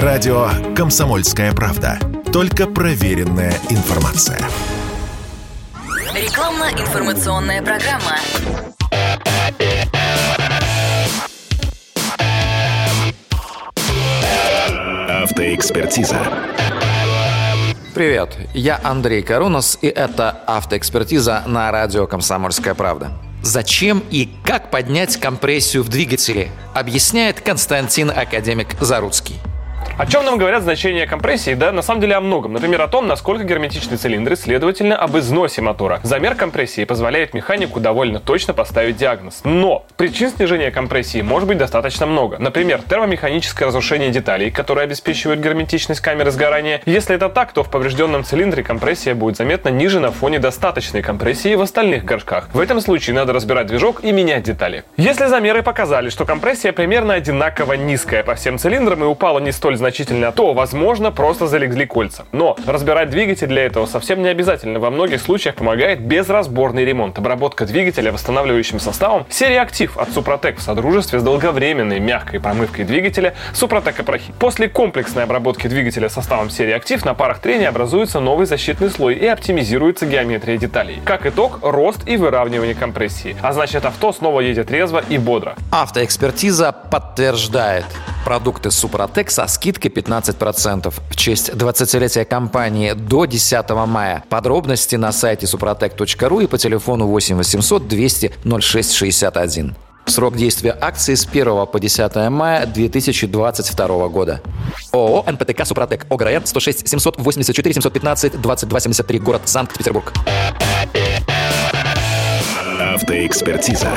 Радио «Комсомольская правда». Только проверенная информация. Рекламно-информационная программа. Автоэкспертиза. Привет, я Андрей Карунос, и это «Автоэкспертиза» на радио «Комсомольская правда». Зачем и как поднять компрессию в двигателе, объясняет Константин Академик Заруцкий. О чем нам говорят значения компрессии? Да, на самом деле о многом. Например, о том, насколько герметичны цилиндры, следовательно, об износе мотора. Замер компрессии позволяет механику довольно точно поставить диагноз. Но причин снижения компрессии может быть достаточно много. Например, термомеханическое разрушение деталей, которые обеспечивают герметичность камеры сгорания. Если это так, то в поврежденном цилиндре компрессия будет заметно ниже на фоне достаточной компрессии в остальных горшках. В этом случае надо разбирать движок и менять детали. Если замеры показали, что компрессия примерно одинаково низкая по всем цилиндрам и упала не столь значительно, то, возможно, просто залегли кольца. Но разбирать двигатель для этого совсем не обязательно. Во многих случаях помогает безразборный ремонт. Обработка двигателя восстанавливающим составом серии актив от Супротек в содружестве с долговременной мягкой промывкой двигателя Супротек Апрахи. После комплексной обработки двигателя составом серии актив на парах трения образуется новый защитный слой и оптимизируется геометрия деталей. Как итог, рост и выравнивание компрессии. А значит, авто снова едет резво и бодро. Автоэкспертиза подтверждает. Продукты Супротек со скидкой 15% в честь 20-летия компании до 10 мая. Подробности на сайте suprotec.ru и по телефону 8 800 200 0661. Срок действия акции с 1 по 10 мая 2022 года. ООО «НПТК Супротек». ОГРН 106 784 715 2273. Город Санкт-Петербург. Автоэкспертиза.